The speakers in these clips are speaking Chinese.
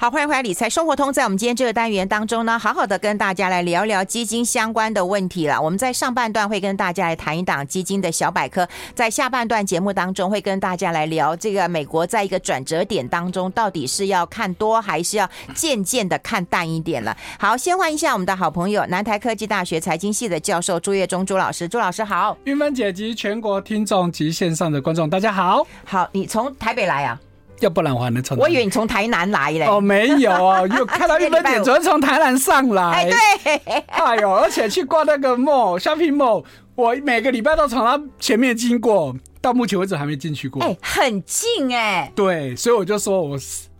好，欢迎回来，理财生活通。在我们今天这个单元当中呢，好好的跟大家来聊聊基金相关的问题了。我们在上半段会跟大家来谈一档基金的小百科，在下半段节目当中会跟大家来聊这个美国在一个转折点当中，到底是要看多还是要渐渐的看淡一点了。好，先欢迎一下我们的好朋友，南台科技大学财经系的教授朱岳忠朱老师，朱老师好。韵芬姐及全国听众及线上的观众，大家好。好，你从台北来啊？要不然我还能从？我以为你从台南来嘞。哦，没有哦，又看到韵芬姐昨天从台南上来。哎，对。哎呦，而且去逛那个 mall shopping mall，我每个礼拜都从他前面经过，到目前为止还没进去过。哎，很近哎。对，所以我就说我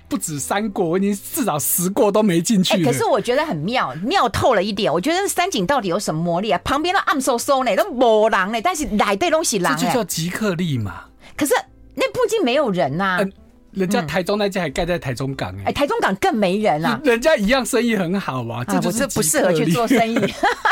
不止三过，我已经至少十过都没进去。可是我觉得很妙，妙透了一点。我觉得三井到底有什么魔力啊？旁边都暗飕飕呢，都没人呢，但是来对东西人。这就叫即刻力嘛。可是那附近没有人呐。嗯人家台中那家还盖在台中港哎、欸，台中港更没人啊！人家一样生意很好啊，这就是不适合去做生意。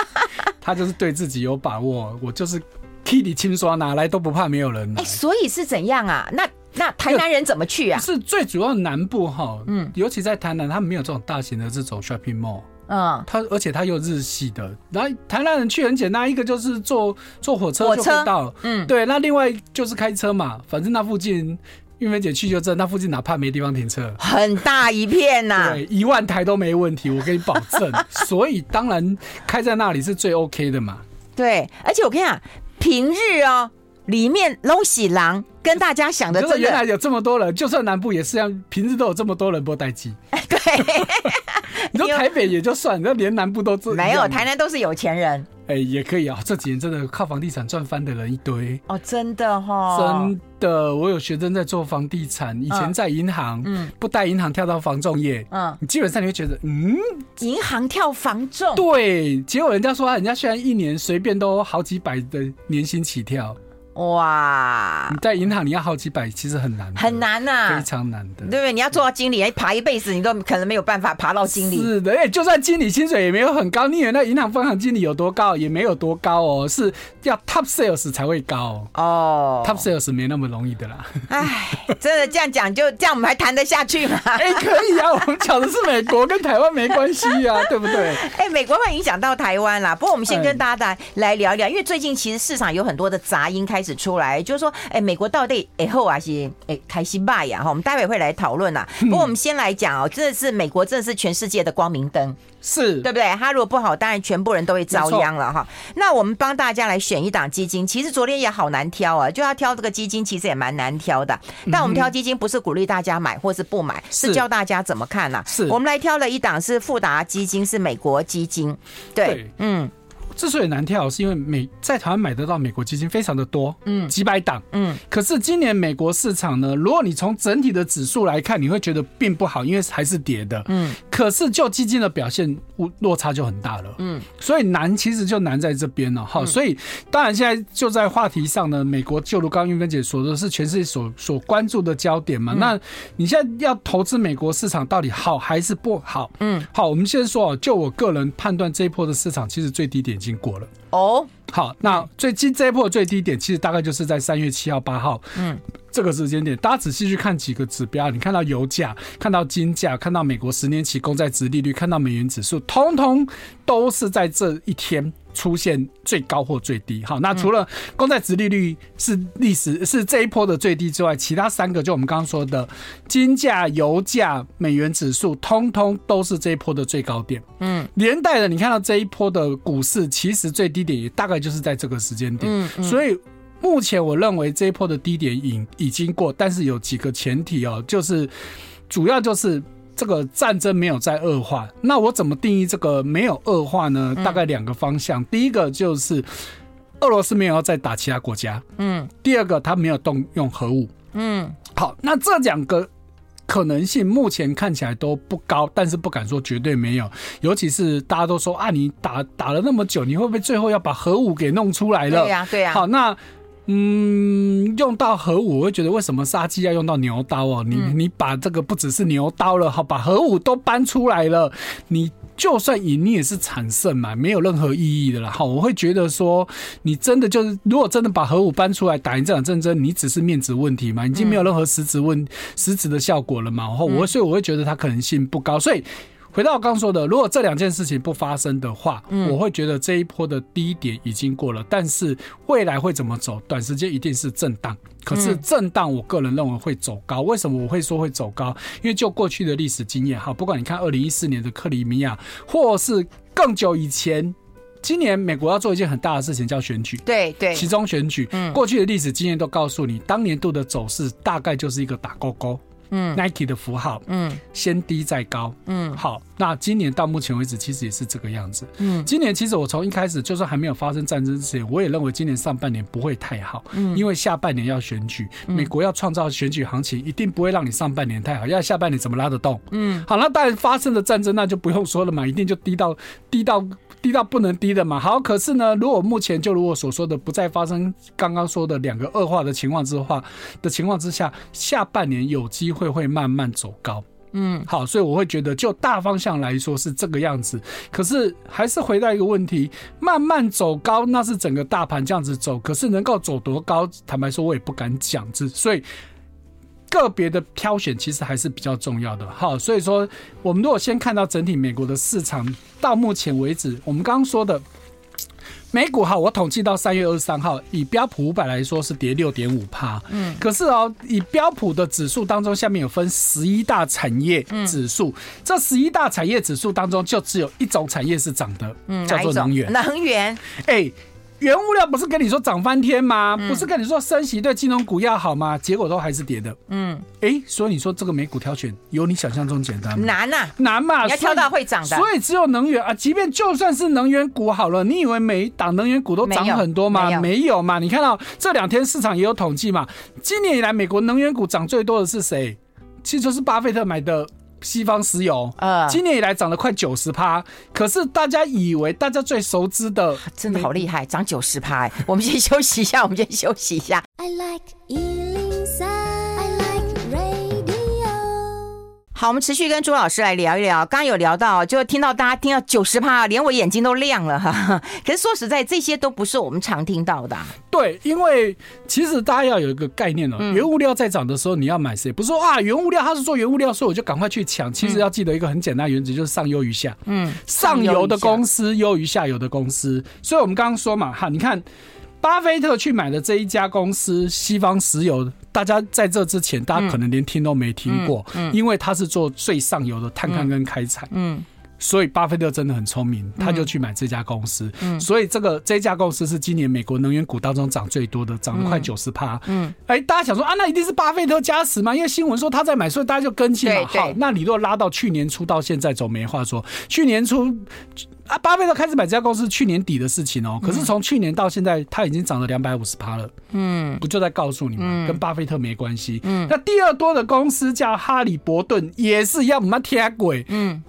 他就是对自己有把握，我就是替你清刷，哪来都不怕没有人。哎，所以是怎样啊？那那台南人怎么去啊？是最主要南部哈，嗯，尤其在台南，他们没有这种大型的这种 shopping mall，嗯，他而且他又日系的，然后台南人去很简单，一个就是坐坐火车就可以到，嗯，对，那另外就是开车嘛，反正那附近。韵芬姐去就这，那附近哪怕没地方停车，很大一片呐、啊，对，一万台都没问题，我给你保证。所以当然开在那里是最 OK 的嘛。对，而且我跟你讲，平日哦，里面龙喜郎，跟大家想的真的，原来有这么多人，就算南部也是这样，平日都有这么多人不待机。对，你说台北也就算，你说连南部都没有，台南都是有钱人。哎、欸，也可以啊！这几年真的靠房地产赚翻的人一堆哦，真的哈、哦，真的。我有学生在做房地产，以前在银行，嗯，不带银行跳到房仲业，嗯，你基本上你会觉得，嗯，银行跳房仲，对。结果人家说，人家虽然一年随便都好几百的年薪起跳。哇！你在银行你要好几百，其实很难，很难呐、啊，非常难的，对不对？你要做到经理，爬一辈子你都可能没有办法爬到经理。是的，哎，就算经理薪水也没有很高，你以为那银行分行经理有多高？也没有多高哦，是要 top sales 才会高哦。top sales 没那么容易的啦。哎，真的这样讲，就这样我们还谈得下去吗？哎，可以啊，我们讲的是美国，跟台湾没关系啊，对不对？哎，美国会影响到台湾啦。不过我们先跟大家来聊一聊，因为最近其实市场有很多的杂音开始出来，就是说。哎、欸，美国到底以后还是哎开心吧呀？哈，我们待会会来讨论呐。不过我们先来讲哦，真的是美国，真的是全世界的光明灯，是对不对？它如果不好，当然全部人都会遭殃了哈。那我们帮大家来选一档基金，其实昨天也好难挑啊，就要挑这个基金，其实也蛮难挑的。但我们挑基金不是鼓励大家买或是不买，是教大家怎么看啊？是我们来挑了一档是富达基金，是美国基金，对，对嗯。之所以难跳，是因为美在台湾买得到美国基金非常的多，嗯，几百档，嗯。可是今年美国市场呢，如果你从整体的指数来看，你会觉得并不好，因为还是跌的，嗯。可是就基金的表现，落差就很大了，嗯。所以难其实就难在这边了，哈。所以当然现在就在话题上呢，美国就如刚刚韵芬姐说的是全世界所所关注的焦点嘛。那你现在要投资美国市场到底好还是不好？嗯。好，我们先说啊，就我个人判断，这一波的市场其实最低点。已经过了。哦，好，那最近这一波最低点其实大概就是在三月七号、八号，嗯，这个时间点，大家仔细去看几个指标，你看到油价，看到金价，看到美国十年期公债值利率，看到美元指数，通通都是在这一天。出现最高或最低，好，那除了公债殖利率是历史是这一波的最低之外，其他三个就我们刚刚说的金价、油价、美元指数，通通都是这一波的最高点。嗯，连带的，你看到这一波的股市，其实最低点也大概就是在这个时间点。嗯，嗯，所以目前我认为这一波的低点已已经过，但是有几个前提哦，就是主要就是。这个战争没有在恶化，那我怎么定义这个没有恶化呢？大概两个方向，第一个就是俄罗斯没有要再打其他国家，嗯，第二个他没有动用核武，嗯，好，那这两个可能性目前看起来都不高，但是不敢说绝对没有，尤其是大家都说啊，你打打了那么久，你会不会最后要把核武给弄出来了？对呀，对呀，好，那。嗯，用到核武，我会觉得为什么杀鸡要用到牛刀哦？你你把这个不只是牛刀了，好，把核武都搬出来了，你就算赢你也是惨胜嘛，没有任何意义的啦。好，我会觉得说，你真的就是，如果真的把核武搬出来打赢这场战争，你只是面子问题嘛，已经没有任何实质问、嗯、实质的效果了嘛。然后我所以我会觉得它可能性不高，所以。回到我刚说的，如果这两件事情不发生的话，嗯，我会觉得这一波的低点已经过了。但是未来会怎么走？短时间一定是震荡。可是震荡，我个人认为会走高。为什么我会说会走高？因为就过去的历史经验，哈，不管你看二零一四年的克里米亚，或是更久以前，今年美国要做一件很大的事情，叫选举。对对，其中选举，嗯，过去的历史经验都告诉你，当年度的走势大概就是一个打勾勾。嗯，Nike 的符号，嗯，先低再高，嗯，好，那今年到目前为止，其实也是这个样子，嗯，今年其实我从一开始，就算还没有发生战争之前，我也认为今年上半年不会太好，嗯，因为下半年要选举，美国要创造选举行情，一定不会让你上半年太好，要下半年怎么拉得动？嗯，好，那当然发生的战争那就不用说了嘛，一定就低到低到。低到不能低的嘛，好，可是呢，如果目前就如我所说的，不再发生刚刚说的两个恶化的情况之话的情况之下，下半年有机会会慢慢走高，嗯，好，所以我会觉得就大方向来说是这个样子，可是还是回到一个问题，慢慢走高那是整个大盘这样子走，可是能够走多高，坦白说我也不敢讲，之所以。个别的挑选其实还是比较重要的，哈，所以说我们如果先看到整体美国的市场，到目前为止，我们刚刚说的美股哈，我统计到三月二十三号，以标普五百来说是跌六点五趴，嗯，可是哦，以标普的指数当中，下面有分十一大产业指数，这十一大产业指数当中，就只有一种产业是涨的，嗯，叫做能源，能源，哎。原物料不是跟你说涨翻天吗？不是跟你说升息对金融股要好吗？结果都还是跌的。嗯，哎，所以你说这个美股挑选有你想象中简单吗？难呐，难嘛！你要挑到会涨的。所以只有能源啊，即便就算是能源股好了，你以为每一档能源股都涨很多吗？没有嘛！你看到这两天市场也有统计嘛？今年以来美国能源股涨最多的是谁？其实就是巴菲特买的。西方石油，呃，今年以来涨了快九十趴，可是大家以为大家最熟知的，真的好厉害，涨九十趴。我们先休息一下，我们先休息一下。I like 好，我们持续跟朱老师来聊一聊。刚刚有聊到，就听到大家听到九十趴，连我眼睛都亮了哈。可是说实在，这些都不是我们常听到的啊。对，因为其实大家要有一个概念哦，原物料在涨的时候，你要买谁？不是说啊，原物料它是做原物料，所以我就赶快去抢。其实要记得一个很简单原则，就是上优于下。嗯，上游的公司优于下游的公司。所以我们刚刚说嘛，哈，你看。巴菲特去买的这一家公司，西方石油，大家在这之前，大家可能连听都没听过，嗯嗯。嗯、因为他是做最上游的探勘跟开采，嗯，嗯所以巴菲特真的很聪明，他就去买这家公司，嗯，所以这个这家公司是今年美国能源股当中涨最多的，涨了快九十趴，嗯，哎、欸，大家想说啊，那一定是巴菲特加持吗？因为新闻说他在买，所以大家就跟进嘛，好，那你若拉到去年初到现在，总没话说，去年初。啊，巴菲特开始买这家公司去年底的事情哦，可是从去年到现在，他已经涨了两百五十趴了。嗯，不就在告诉你吗？跟巴菲特没关系。嗯，那第二多的公司叫哈里伯顿，也是一样，没铁轨。嗯，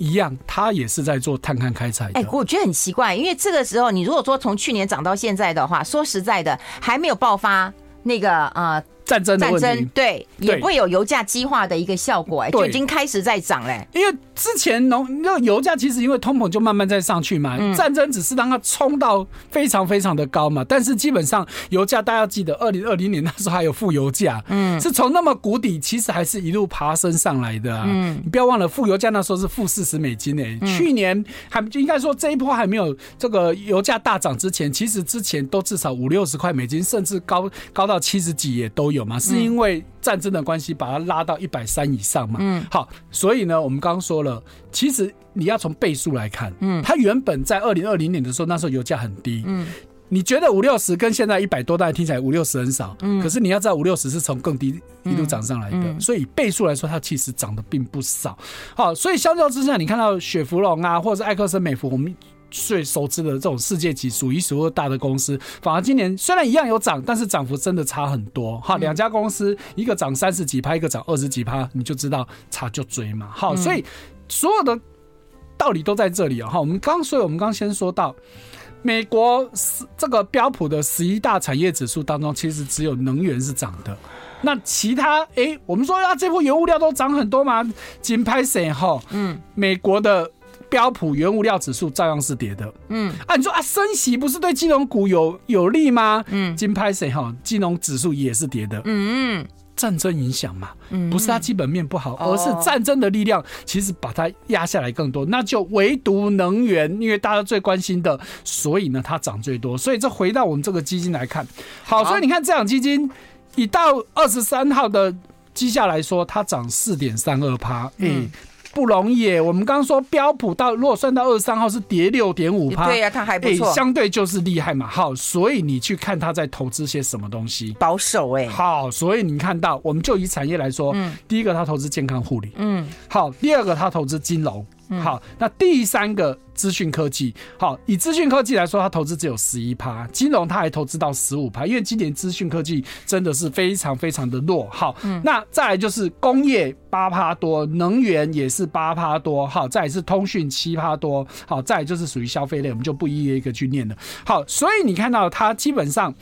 一样，他也是在做探勘开采。哎，我觉得很奇怪，因为这个时候，你如果说从去年涨到现在的话，说实在的，还没有爆发那个啊。战争战争对，也不会有油价激化的一个效果，哎，就已经开始在涨嘞。因为之前农那油价其实因为通膨就慢慢在上去嘛，战争只是让它冲到非常非常的高嘛。但是基本上油价大家要记得，二零二零年那时候还有负油价，嗯，是从那么谷底，其实还是一路爬升上来的啊。嗯，你不要忘了负油价那时候是负四十美金诶。去年还应该说这一波还没有这个油价大涨之前，其实之前都至少五六十块美金，甚至高高到七十几也都有。有吗？是因为战争的关系，把它拉到一百三以上嘛？嗯，好，所以呢，我们刚刚说了，其实你要从倍数来看，嗯，它原本在二零二零年的时候，那时候油价很低，嗯，你觉得五六十跟现在一百多，大家听起来五六十很少，嗯，可是你要知道五六十是从更低一路涨上来的，所以倍数来说，它其实涨得并不少。好，所以相较之下，你看到雪佛龙啊，或者是埃克森美孚，我们。最熟知的这种世界级数一数二大的公司，反而今年虽然一样有涨，但是涨幅真的差很多。哈，两家公司一个涨三十几趴，一个涨二十几趴，你就知道差就追嘛。好，所以所有的道理都在这里啊。哈，我们刚所以我们刚先说到，美国这个标普的十一大产业指数当中，其实只有能源是涨的。那其他哎、欸，我们说啊，这波原物料都涨很多嘛？金拍谁哈？嗯，美国的。标普原物料指数照样是跌的。嗯，啊，你说啊，升息不是对金融股有有利吗？嗯，金拍谁哈？金融指数也是跌的。嗯嗯。战争影响嘛，不是它基本面不好，而是战争的力量其实把它压下来更多。那就唯独能源，因为大家最关心的，所以呢它涨最多。所以这回到我们这个基金来看，好，所以你看这档基金，以到二十三号的绩效来说，它涨四点三二趴，嗯。不容易耶，我们刚刚说标普到如果算到二十三号是跌六点五趴，对呀，它还不错，相对就是厉害嘛。好，所以你去看它在投资些什么东西，保守哎。好，所以你看到，我们就以产业来说，嗯，第一个它投资健康护理，嗯，好，第二个它投资金融。好，那第三个资讯科技，好，以资讯科技来说，它投资只有十一趴，金融它还投资到十五趴，因为今年资讯科技真的是非常非常的弱。好，那再来就是工业八趴多，能源也是八趴多，好，再来是通讯七趴多，好，再来就是属于消费类，我们就不一个一个去念了。好，所以你看到它基本上，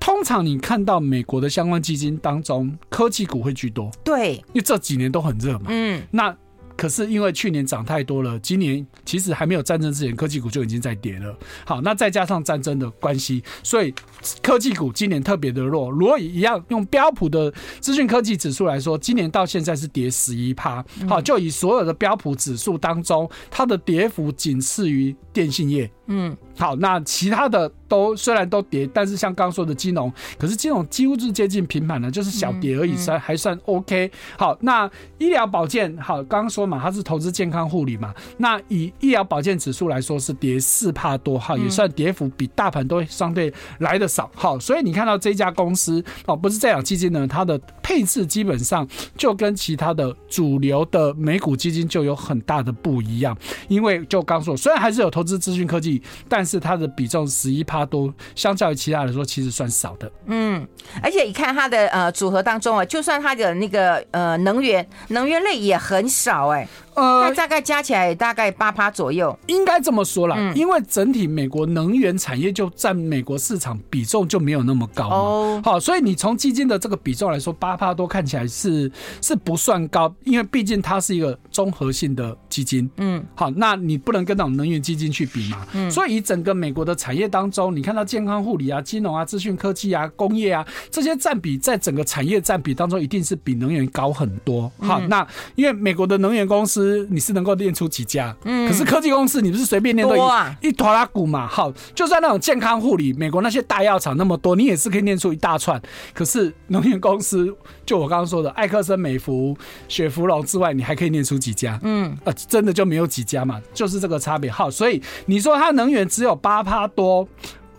通常你看到美国的相关基金当中，科技股会居多，对，因为这几年都很热嘛，嗯，那。可是因为去年涨太多了，今年其实还没有战争之前，科技股就已经在跌了。好，那再加上战争的关系，所以科技股今年特别的弱。如果一样用标普的资讯科技指数来说，今年到现在是跌十一趴。好，就以所有的标普指数当中，它的跌幅仅次于电信业。嗯，好，那其他的都虽然都跌，但是像刚刚说的金融，可是金融几乎是接近平盘的，就是小跌而已，算还算 OK。好，那医疗保健，好，刚刚说嘛，它是投资健康护理嘛，那以医疗保健指数来说是跌四趴多，哈，也算跌幅比大盘都相对来的少。好，所以你看到这家公司哦，不是这样基金呢，它的配置基本上就跟其他的主流的美股基金就有很大的不一样，因为就刚说，虽然还是有投资资讯科技。但是它的比重十一趴多，相较于其他来说，其实算少的。嗯，而且你看它的呃组合当中啊，就算它的那个呃能源能源类也很少哎、呃，大概加起来大概八趴左右，应该这么说啦，因为整体美国能源产业就占美国市场比重就没有那么高嘛。好，所以你从基金的这个比重来说，八趴多看起来是是不算高，因为毕竟它是一个综合性的基金。嗯，好，那你不能跟那种能源基金去比嘛。嗯，所以以整个美国的产业当中，你看到健康护理啊、金融啊、资讯科技啊、工业啊这些占比，在整个产业占比当中，一定是比能源高很多。好，那因为美国的能源公司。你是能够练出几家？嗯，可是科技公司你不是随便念都一坨拉股嘛？好，就算那种健康护理，美国那些大药厂那么多，你也是可以念出一大串。可是能源公司，就我刚刚说的艾克森美孚、雪佛龙之外，你还可以念出几家？嗯，呃，真的就没有几家嘛？就是这个差别。好，所以你说它能源只有八趴多。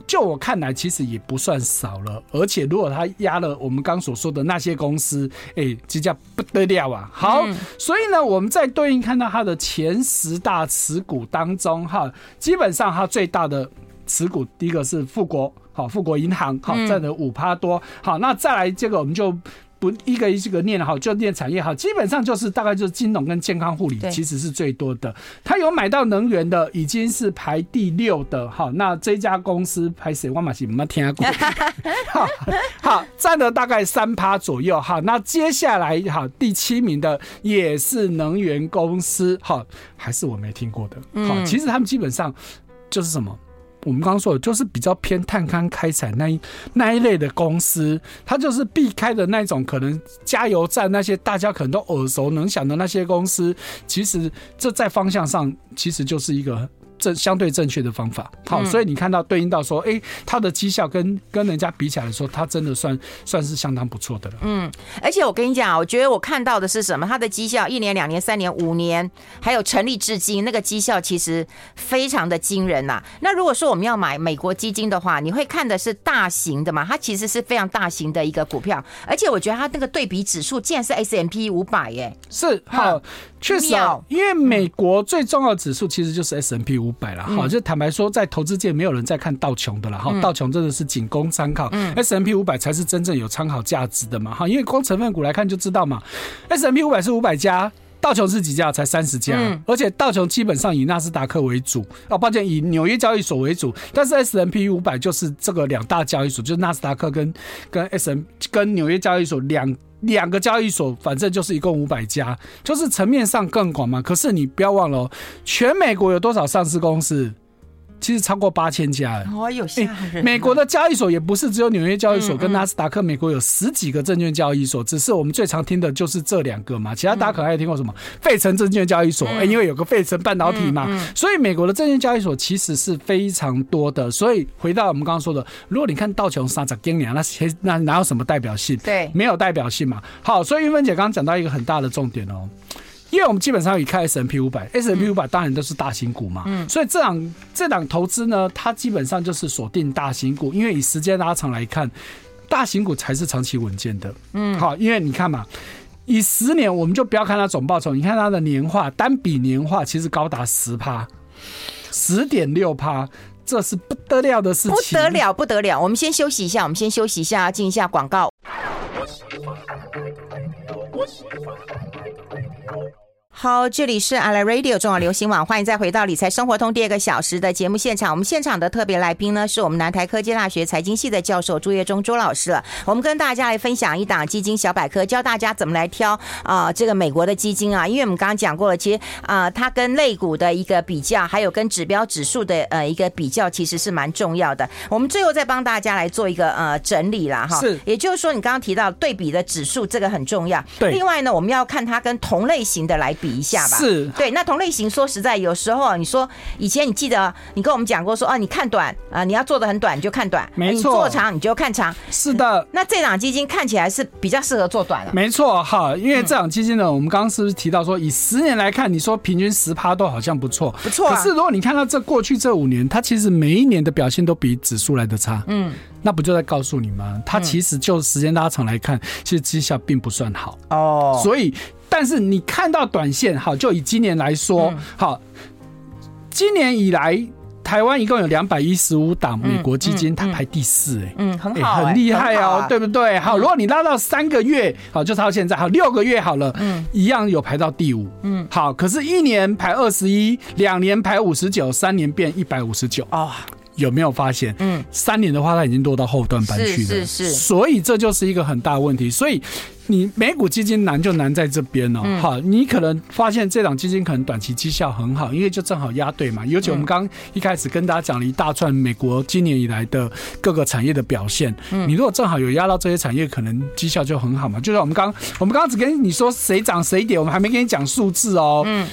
就我看来，其实也不算少了。而且，如果他压了我们刚所说的那些公司，哎，这叫不得了啊！好，所以呢，我们在对应看到它的前十大持股当中，哈，基本上它最大的持股，第一个是富国，好，富国银行，好，占了五趴多。好，那再来这个，我们就。不一个一个念好，就念产业好，基本上就是大概就是金融跟健康护理其实是最多的。他有买到能源的，已经是排第六的。好，那这家公司排谁？我马是没听过。好，好，占了大概三趴左右。好，那接下来好第七名的也是能源公司。好，还是我没听过的。好，其实他们基本上就是什么？我们刚刚说的，就是比较偏探勘开采那一那一类的公司，它就是避开的那种可能加油站那些大家可能都耳熟能详的那些公司，其实这在方向上其实就是一个。正相对正确的方法，好，所以你看到对应到说，哎、欸，它的绩效跟跟人家比起来说，它真的算算是相当不错的了。嗯，而且我跟你讲，我觉得我看到的是什么？它的绩效一年、两年、三年、五年，还有成立至今，那个绩效其实非常的惊人呐、啊。那如果说我们要买美国基金的话，你会看的是大型的嘛？它其实是非常大型的一个股票，而且我觉得它那个对比指数竟然是 S M P 五百耶，是好。确实啊，因为美国最重要的指数其实就是 S M P 五百了哈。就坦白说，在投资界没有人在看道琼的了哈。道琼真的是仅供参考，S M P 五百才是真正有参考价值的嘛哈。因为光成分股来看就知道嘛，S M P 五百是五百家，道琼是几家？才三十家，而且道琼基本上以纳斯达克为主，哦，抱歉，以纽约交易所为主，但是 S&P 五百就是这个两大交易所，就是纳斯达克跟跟 S M 跟纽约交易所两。两个交易所，反正就是一共五百家，就是层面上更广嘛。可是你不要忘了，全美国有多少上市公司？其实超过八千家哦，有吓人。美国的交易所也不是只有纽约交易所跟纳斯达克，美国有十几个证券交易所，只是我们最常听的就是这两个嘛。其他大家可能还有听过什么费城证券交易所，因为有个费城半导体嘛，所以美国的证券交易所其实是非常多的。所以回到我们刚刚说的，如果你看道琼斯涨今年那些那哪有什么代表性？对，没有代表性嘛。好，所以韵芬姐刚刚讲到一个很大的重点哦。因为我们基本上以看 S&P 五百，S M P 五百当然都是大型股嘛，嗯，所以这档这档投资呢，它基本上就是锁定大型股，因为以时间拉长来看，大型股才是长期稳健的，嗯，好，因为你看嘛，以十年我们就不要看它总报酬，你看它的年化单笔年化其实高达十趴，十点六趴，这是不得了的事情，不得了不得了。我们先休息一下，我们先休息一下，进一下广告。好，这里是 Ally Radio 中广流行网，欢迎再回到理财生活通第二个小时的节目现场。我们现场的特别来宾呢，是我们南台科技大学财经系的教授朱岳忠朱老师了。我们跟大家来分享一档基金小百科，教大家怎么来挑啊、呃、这个美国的基金啊。因为我们刚刚讲过了，其实啊、呃，它跟类股的一个比较，还有跟指标指数的呃一个比较，其实是蛮重要的。我们最后再帮大家来做一个呃整理了哈。是，也就是说，你刚刚提到对比的指数，这个很重要。对。另外呢，我们要看它跟同类型的来比。比一下吧，是对。那同类型，说实在，有时候你说以前你记得你跟我们讲过说，哦，你看短啊，你要做的很短，你就看短，没错。你做长你就看长，是的。那这档基金看起来是比较适合做短了，没错哈。因为这档基金呢，我们刚刚是不是提到说，以十年来看，你说平均十趴都好像不错，不错。可是如果你看到这过去这五年，它其实每一年的表现都比指数来的差，嗯，那不就在告诉你吗？它其实就时间拉长来看，其实绩效并不算好哦，所以。但是你看到短线好，就以今年来说，好，今年以来台湾一共有两百一十五档美国基金，它排第四，哎，嗯，很好，很厉害哦，对不对？好，如果你拉到三个月，好，就到现在，好，六个月好了，嗯，一样有排到第五，嗯，好，可是，一年排二十一，两年排五十九，三年变一百五十九，哦。有没有发现？嗯，三年的话，它已经落到后段班去了。是是是，所以这就是一个很大的问题。所以你美股基金难就难在这边哦。好，你可能发现这档基金可能短期绩效很好，因为就正好压对嘛。尤其我们刚一开始跟大家讲了一大串美国今年以来的各个产业的表现。嗯，你如果正好有压到这些产业，可能绩效就很好嘛。就像我们刚我们刚刚只跟你说谁涨谁跌，我们还没跟你讲数字哦。嗯，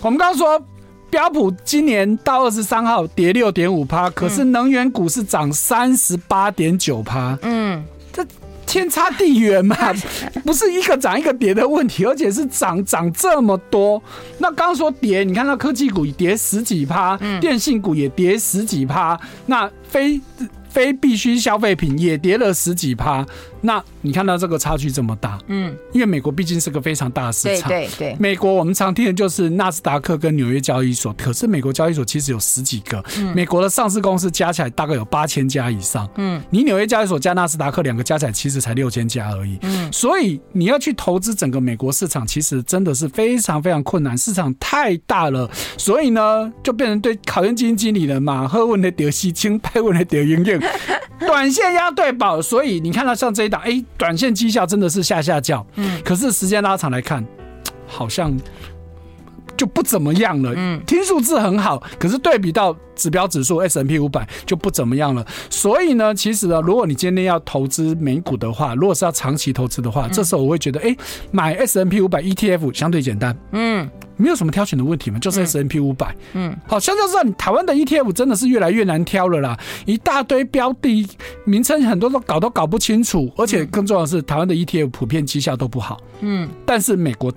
我们刚刚说。标普今年到二十三号跌六点五趴，可是能源股是涨三十八点九趴。嗯，这天差地远嘛，不是一个涨一个跌的问题，而且是涨涨这么多。那刚说跌，你看到科技股跌十几趴，电信股也跌十几趴，那非非必需消费品也跌了十几趴。那你看到这个差距这么大，嗯，因为美国毕竟是个非常大的市场，对对对。美国我们常听的就是纳斯达克跟纽约交易所，可是美国交易所其实有十几个，嗯，美国的上市公司加起来大概有八千家以上，嗯，你纽约交易所加纳斯达克两个加起来其实才六千家而已，嗯，所以你要去投资整个美国市场，其实真的是非常非常困难，市场太大了，所以呢，就变成对考验基金经理人嘛，喝问的得西青，拍问的得英英，短线压对宝，所以你看到像这。哎，短线绩效真的是下下叫，嗯，可是时间拉长来看，好像就不怎么样了，嗯，听数字很好，可是对比到指标指数 S&P 五百就不怎么样了。所以呢，其实呢，如果你今天要投资美股的话，如果是要长期投资的话，这时候我会觉得，哎，买 S&P 五百 ETF 相对简单，嗯。没有什么挑选的问题嘛，就是 S&P 五百，嗯，好，像就是你台湾的 ETF 真的是越来越难挑了啦，一大堆标的名称很多都搞都搞不清楚，而且更重要的是，台湾的 ETF 普遍绩效都不好，嗯，但是美国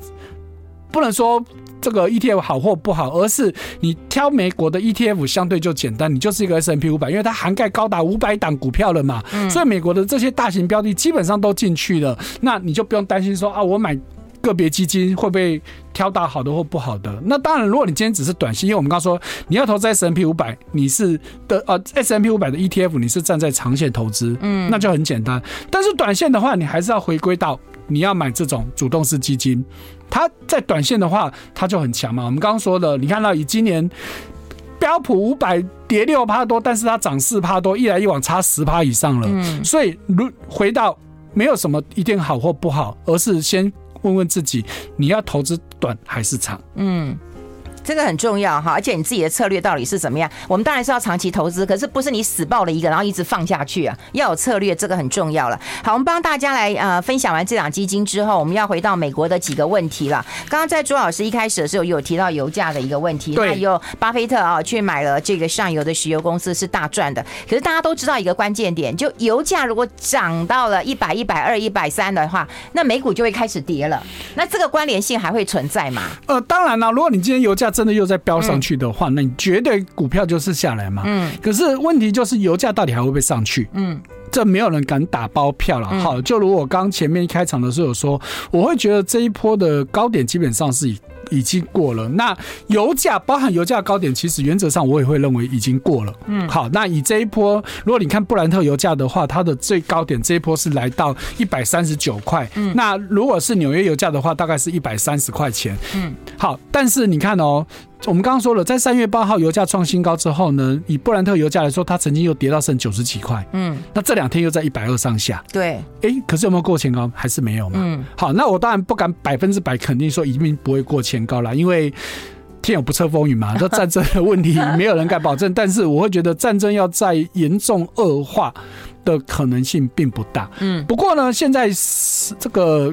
不能说这个 ETF 好或不好，而是你挑美国的 ETF 相对就简单，你就是一个 S&P 五百，因为它涵盖高达五百档股票了嘛，所以美国的这些大型标的基本上都进去了，那你就不用担心说啊，我买。个别基金会不会挑到好的或不好的？那当然，如果你今天只是短线，因为我们刚刚说你要投资 S&P 五百，你是的呃 S&P 五百的 ETF，你是站在长线投资，嗯，那就很简单。但是短线的话，你还是要回归到你要买这种主动式基金，它在短线的话，它就很强嘛。我们刚刚说的，你看到以今年标普五百跌六趴多，但是它涨四趴多，一来一往差十趴以上了，嗯，所以如回到。没有什么一定好或不好，而是先问问自己，你要投资短还是长？嗯。这个很重要哈，而且你自己的策略到底是怎么样？我们当然是要长期投资，可是不是你死抱了一个，然后一直放下去啊？要有策略，这个很重要了。好，我们帮大家来呃分享完这档基金之后，我们要回到美国的几个问题了。刚刚在朱老师一开始的时候有提到油价的一个问题，还有巴菲特啊去买了这个上游的石油公司是大赚的。可是大家都知道一个关键点，就油价如果涨到了一百、一百二、一百三的话，那美股就会开始跌了。那这个关联性还会存在吗？呃，当然了，如果你今天油价真的又在飙上去的话，那你绝对股票就是下来嘛。嗯。可是问题就是油价到底还会不会上去？嗯。这没有人敢打包票了。好，就如我刚前面一开场的时候有说，我会觉得这一波的高点基本上是以。已经过了。那油价包含油价高点，其实原则上我也会认为已经过了。嗯，好，那以这一波，如果你看布兰特油价的话，它的最高点这一波是来到一百三十九块。嗯，那如果是纽约油价的话，大概是一百三十块钱。嗯，好，但是你看哦。我们刚刚说了，在三月八号油价创新高之后呢，以布兰特油价来说，它曾经又跌到剩九十几块。嗯，那这两天又在一百二上下。对，哎、欸，可是有没有过前高？还是没有嘛。嗯，好，那我当然不敢百分之百肯定说一定不会过前高了，因为天有不测风云嘛。这战争的问题没有人敢保证，但是我会觉得战争要再严重恶化的可能性并不大。嗯，不过呢，现在是这个。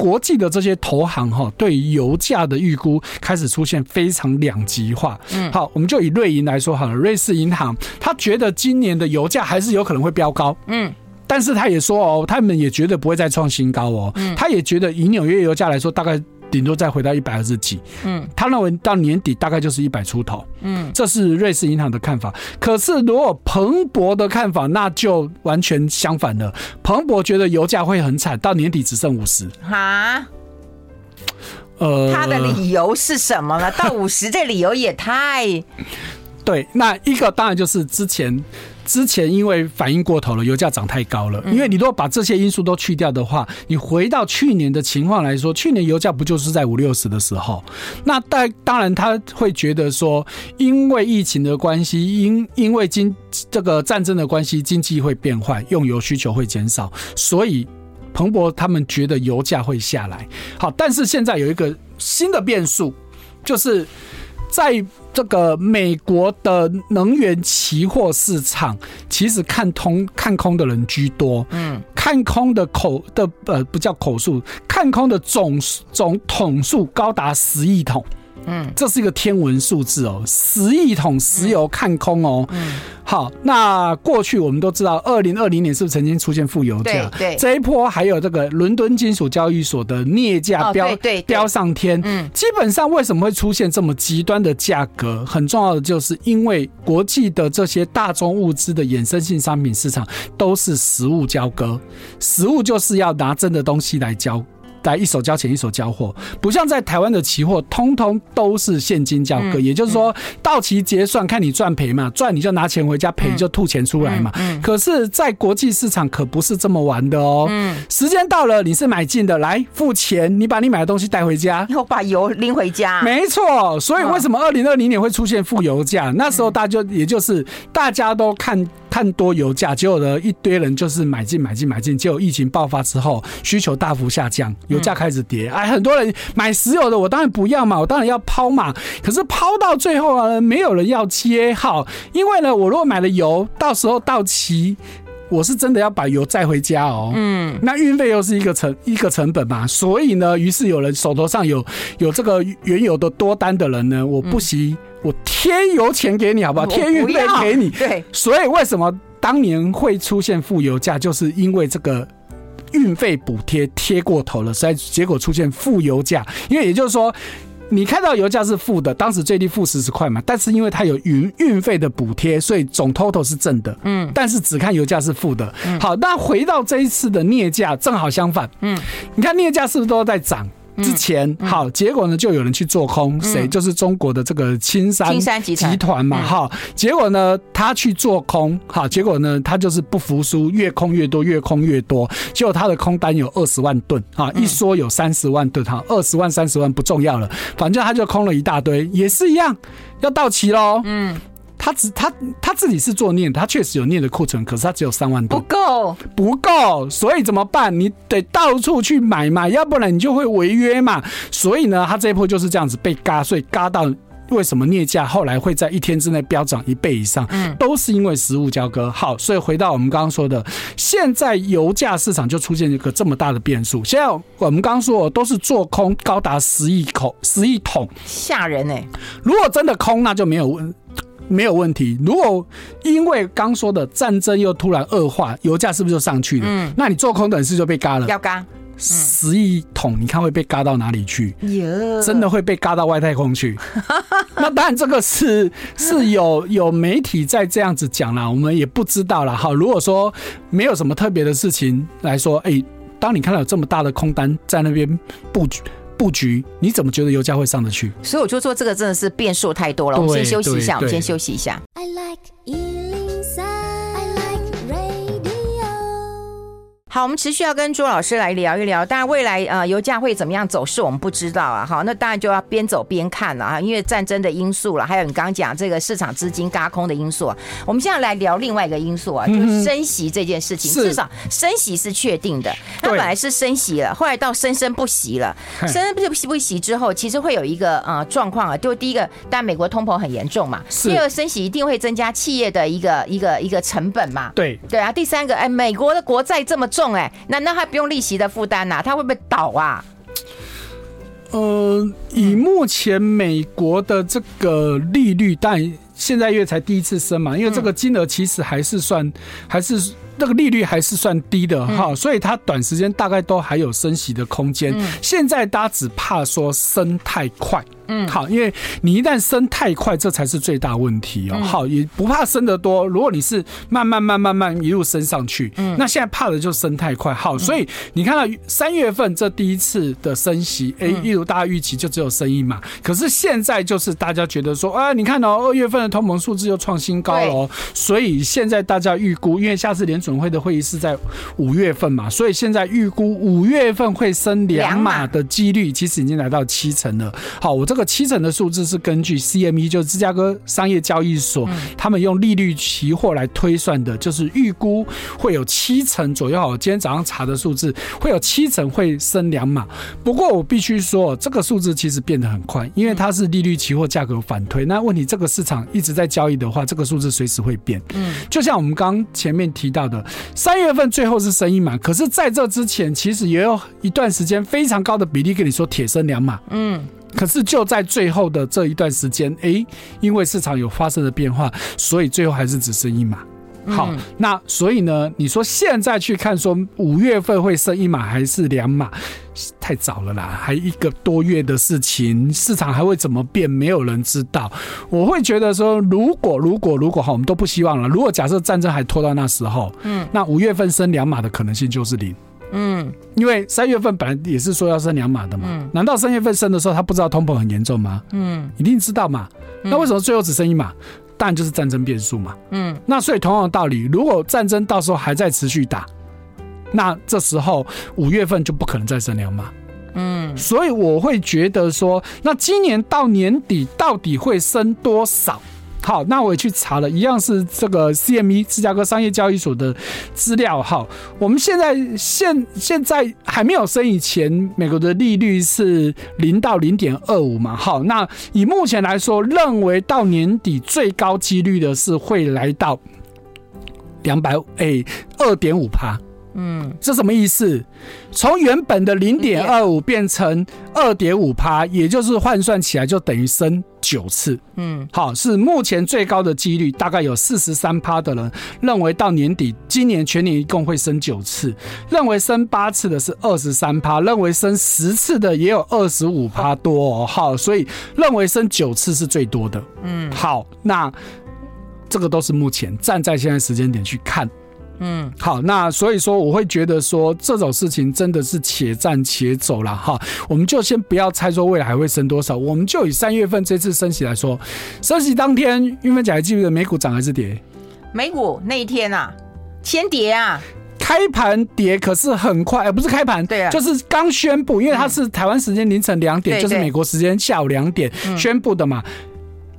国际的这些投行哈，对油价的预估开始出现非常两极化。嗯，好，我们就以瑞银来说好了，瑞士银行他觉得今年的油价还是有可能会飙高。嗯，但是他也说哦，他们也绝对不会再创新高哦。嗯，他也觉得以纽约油价来说，大概。顶多再回到一百二十几，嗯，他认为到年底大概就是一百出头，嗯，这是瑞士银行的看法。可是如果彭博的看法，那就完全相反了。彭博觉得油价会很惨，到年底只剩五十。哈，呃，他的理由是什么呢？到五十，这理由也太……对，那一个当然就是之前。之前因为反应过头了，油价涨太高了。因为你如果把这些因素都去掉的话，你回到去年的情况来说，去年油价不就是在五六十的时候？那当当然他会觉得说，因为疫情的关系，因因为经这个战争的关系，经济会变坏，用油需求会减少，所以彭博他们觉得油价会下来。好，但是现在有一个新的变数，就是在。这个美国的能源期货市场，其实看通看空的人居多。嗯，看空的口的呃不叫口数，看空的总总桶数高达十亿桶。嗯，这是一个天文数字哦，十亿桶石油看空哦。嗯，好，那过去我们都知道，二零二零年是不是曾经出现负油价？对，这一波还有这个伦敦金属交易所的镍价飙飙上天。嗯，基本上为什么会出现这么极端的价格？很重要的就是因为国际的这些大宗物资的衍生性商品市场都是实物交割，实物就是要拿真的东西来交。来一手交钱一手交货，不像在台湾的期货，通通都是现金交割。也就是说，到期结算看你赚赔嘛，赚你就拿钱回家，赔就吐钱出来嘛。可是，在国际市场可不是这么玩的哦。时间到了，你是买进的，来付钱，你把你买的东西带回家，然后把油拎回家。没错，所以为什么二零二零年会出现负油价？那时候大家就也就是大家都看。看多油价，结果呢，一堆人就是买进买进买进，结果疫情爆发之后，需求大幅下降，油价开始跌。哎，很多人买石油的，我当然不要嘛，我当然要抛嘛。可是抛到最后啊，没有人要接号，因为呢，我如果买了油，到时候到期，我是真的要把油载回家哦。嗯，那运费又是一个成一个成本嘛，所以呢，于是有人手头上有有这个原油的多单的人呢，我不惜。我贴油钱给你，好不好？贴运费给你。对，所以为什么当年会出现负油价，就是因为这个运费补贴贴过头了，所以结果出现负油价。因为也就是说，你看到油价是负的，当时最低负四十块嘛，但是因为它有运运费的补贴，所以总 total 是正的。嗯，但是只看油价是负的。好，那回到这一次的镍价，正好相反。嗯，你看镍价是不是都在涨？之前好，结果呢，就有人去做空，谁？就是中国的这个青山青山集团。嘛，哈，结果呢，他去做空，好，结果呢，他就是不服输，越空越多，越空越多，结果他的空单有二十万吨，啊，一说有三十万吨，哈，二十万三十万不重要了，反正他就空了一大堆，也是一样，要到期喽，嗯。他只他他自己是做镍，他确实有镍的库存，可是他只有三万多，不够，不够，所以怎么办？你得到处去买嘛，要不然你就会违约嘛。所以呢，他这一波就是这样子被嘎，所以嘎到。为什么镍价后来会在一天之内飙涨一倍以上？嗯，都是因为实物交割。好，所以回到我们刚刚说的，现在油价市场就出现一个这么大的变数。现在我们刚刚说都是做空高达十亿口十亿桶，吓人哎、欸！如果真的空，那就没有问没有问题。如果因为刚说的战争又突然恶化，油价是不是就上去了？嗯，那你做空等式就被嘎了，要嘎。十亿桶，你看会被嘎到哪里去？真的会被嘎到外太空去？那当然，这个是是有有媒体在这样子讲啦，我们也不知道啦。哈，如果说没有什么特别的事情来说，哎，当你看到有这么大的空单在那边布局布局，你怎么觉得油价会上得去？所以我就说，这个真的是变数太多了。我们先休息一下，我们先休息一下。好，我们持续要跟朱老师来聊一聊。当然，未来呃油价会怎么样走势，我们不知道啊。好，那当然就要边走边看了啊，因为战争的因素了，还有你刚刚讲这个市场资金轧空的因素啊。我们现在来聊另外一个因素啊，就是升息这件事情。至少升息是确定的，它本来是升息了，后来到生生不息了。生生不息不息之后，其实会有一个呃状况啊，就第一个，但美国通膨很严重嘛，第二个升息一定会增加企业的一个一个一个成本嘛。对对啊，第三个，哎，美国的国债这么重。重哎，那那还不用利息的负担呐？他会不会倒啊？呃，以目前美国的这个利率，但现在因为才第一次升嘛，因为这个金额其实还是算还是。这个利率还是算低的哈，嗯、所以它短时间大概都还有升息的空间。嗯、现在大家只怕说升太快，嗯，好，因为你一旦升太快，这才是最大问题哦。嗯、好，也不怕升得多，如果你是慢慢慢慢慢一路升上去，嗯，那现在怕的就升太快。好，所以你看到三月份这第一次的升息，哎、嗯，一如大家预期就只有升一嘛，可是现在就是大家觉得说，啊，你看哦二月份的通膨数字又创新高了，哦所以现在大家预估，因为下次联准总会的会议是在五月份嘛，所以现在预估五月份会升两码的几率其实已经来到七成了。好，我这个七成的数字是根据 CME 就是芝加哥商业交易所，他们用利率期货来推算的，就是预估会有七成左右。我今天早上查的数字会有七成会升两码。不过我必须说，这个数字其实变得很快，因为它是利率期货价格反推。那问题这个市场一直在交易的话，这个数字随时会变。嗯，就像我们刚前面提到的。三月份最后是升一码，可是在这之前，其实也有一段时间非常高的比例跟你说铁升两码。嗯，可是就在最后的这一段时间，哎，因为市场有发生的变化，所以最后还是只升一码。好，那所以呢，你说现在去看说五月份会升一码还是两码？太早了啦，还一个多月的事情，市场还会怎么变？没有人知道。我会觉得说，如果如果如果哈，我们都不希望了。如果假设战争还拖到那时候，嗯，那五月份升两码的可能性就是零，嗯，因为三月份本来也是说要升两码的嘛，嗯，难道三月份升的时候他不知道通膨很严重吗？嗯，一定知道嘛。那为什么最后只升一码？当然就是战争变数嘛。嗯，那所以同样的道理，如果战争到时候还在持续打。那这时候五月份就不可能再升两码，嗯，所以我会觉得说，那今年到年底到底会升多少？好，那我也去查了，一样是这个 CME 芝加哥商业交易所的资料。好，我们现在现现在还没有升以前，美国的利率是零到零点二五嘛。好，那以目前来说，认为到年底最高几率的是会来到两百诶二点五趴。嗯，这什么意思？从原本的零点二五变成二点五趴，也就是换算起来就等于升九次。嗯，好，是目前最高的几率，大概有四十三趴的人认为到年底，今年全年一共会升九次，认为升八次的是二十三趴，认为升十次的也有二十五趴多哦。好，所以认为升九次是最多的。嗯，好，那这个都是目前站在现在时间点去看。嗯，好，那所以说我会觉得说这种事情真的是且战且走了哈，我们就先不要猜说未来还会升多少，我们就以三月份这次升息来说，升息当天，韵芬姐还记得美股涨还是跌？美股那一天啊，先跌啊，开盘跌，可是很快，呃、不是开盘，对啊，就是刚宣布，因为它是台湾时间凌晨两点，就是美国时间下午两点宣布的嘛。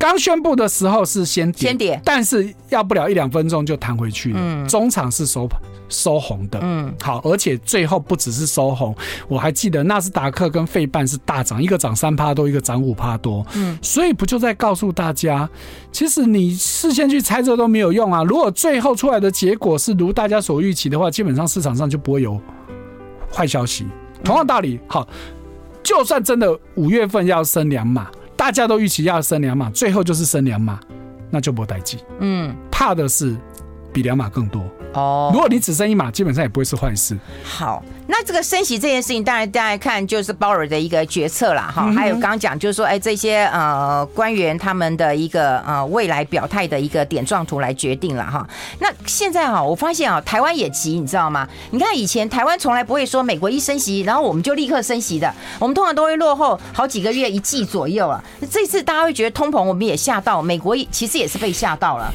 刚宣布的时候是先跌，但是要不了一两分钟就弹回去了。嗯，中场是收收红的。嗯，好，而且最后不只是收红，我还记得纳斯达克跟费半是大涨，一个涨三趴多，一个涨五趴多。嗯，所以不就在告诉大家，其实你事先去猜测都没有用啊。如果最后出来的结果是如大家所预期的话，基本上市场上就不会有坏消息。同样道理，好，就算真的五月份要升两码。大家都预期要升两码，最后就是升两码，那就不待机。嗯，怕的是比两码更多。哦，如果你只升一码，基本上也不会是坏事。好，那这个升息这件事情，当然大家看就是鲍尔的一个决策啦，哈、嗯，还有刚刚讲就是说，哎，这些呃官员他们的一个呃未来表态的一个点状图来决定了哈。那现在哈，我发现啊，台湾也急，你知道吗？你看以前台湾从来不会说美国一升息，然后我们就立刻升息的，我们通常都会落后好几个月、一季左右啊。这次大家会觉得通膨，我们也吓到，美国其实也是被吓到了。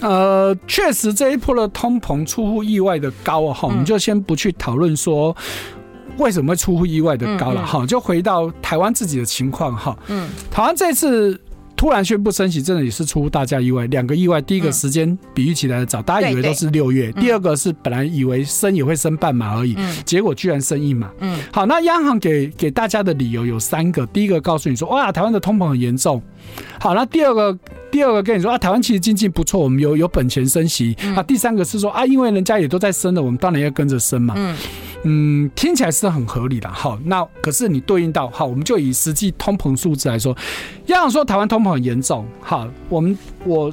呃，确实这一波的通膨出乎意外的高哈，我们就先不去讨论说为什么会出乎意外的高了哈，就回到台湾自己的情况哈。嗯，台湾这次突然宣布升息，真的也是出乎大家意外。两个意外，第一个时间比预期来的早，大家以为都是六月；第二个是本来以为升也会升半码而已，结果居然升一码。嗯，好，那央行给给大家的理由有三个，第一个告诉你说，哇，台湾的通膨很严重。好，那第二个。第二个跟你说啊，台湾其实经济不错，我们有有本钱升息。啊，第三个是说啊，因为人家也都在升了，我们当然要跟着升嘛。嗯嗯，听起来是很合理的。好，那可是你对应到好，我们就以实际通膨数字来说，要想说台湾通膨很严重。好，我们我